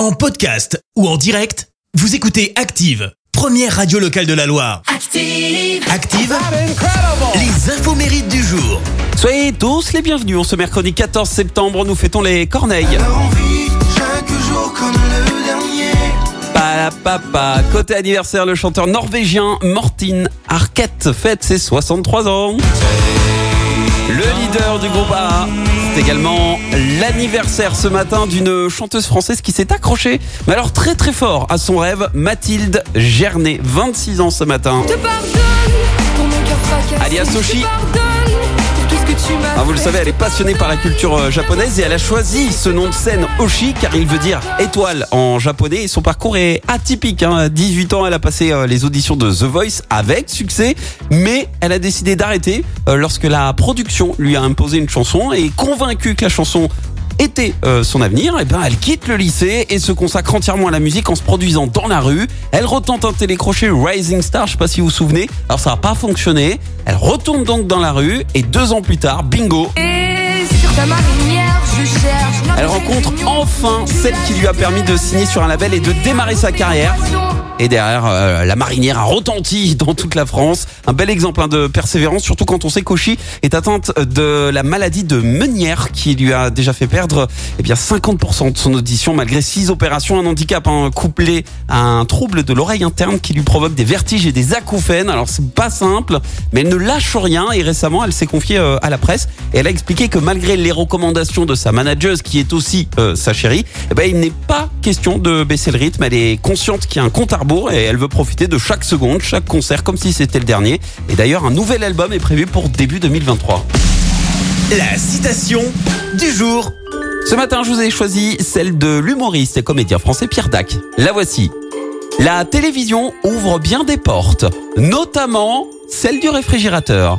En podcast ou en direct, vous écoutez Active, première radio locale de la Loire. Active. Active, les infos mérites du jour. Soyez tous les bienvenus. En ce mercredi 14 septembre, nous fêtons les Corneilles. Papa, côté anniversaire, le chanteur norvégien Morten Arquette fête ses 63 ans. Le leader du groupe A. C'est également l'anniversaire ce matin d'une chanteuse française qui s'est accrochée, mais alors très très fort à son rêve, Mathilde Gernet, 26 ans ce matin. Alias Soshi. Ah, vous le savez, elle est passionnée par la culture euh, japonaise et elle a choisi ce nom de scène Oshi car il veut dire étoile en japonais. Et son parcours est atypique. Hein. À 18 ans, elle a passé euh, les auditions de The Voice avec succès, mais elle a décidé d'arrêter euh, lorsque la production lui a imposé une chanson et convaincue que la chanson était euh, son avenir, et ben elle quitte le lycée et se consacre entièrement à la musique en se produisant dans la rue. Elle retente un télécrochet Rising Star, je sais pas si vous vous souvenez. Alors ça n'a pas fonctionné. Elle retourne donc dans la rue et deux ans plus tard, bingo, elle rencontre enfin celle qui lui a permis de signer sur un label et de démarrer sa carrière. Et derrière, euh, la marinière a retenti dans toute la France. Un bel exemple hein, de persévérance, surtout quand on sait qu'Oshi est atteinte de la maladie de Meunière qui lui a déjà fait perdre eh bien 50% de son audition malgré six opérations, un handicap hein, couplé à un trouble de l'oreille interne qui lui provoque des vertiges et des acouphènes. Alors c'est pas simple, mais elle ne lâche rien et récemment elle s'est confiée euh, à la presse et elle a expliqué que malgré les recommandations de sa manageuse qui est aussi euh, sa chérie, eh ben, il n'est pas question de baisser le rythme. Elle est consciente qu'il y a un compte à rebours et elle veut profiter de chaque seconde, chaque concert comme si c'était le dernier. Et d'ailleurs, un nouvel album est prévu pour début 2023. La citation du jour. Ce matin, je vous ai choisi celle de l'humoriste et comédien français Pierre Dac. La voici. La télévision ouvre bien des portes, notamment celle du réfrigérateur.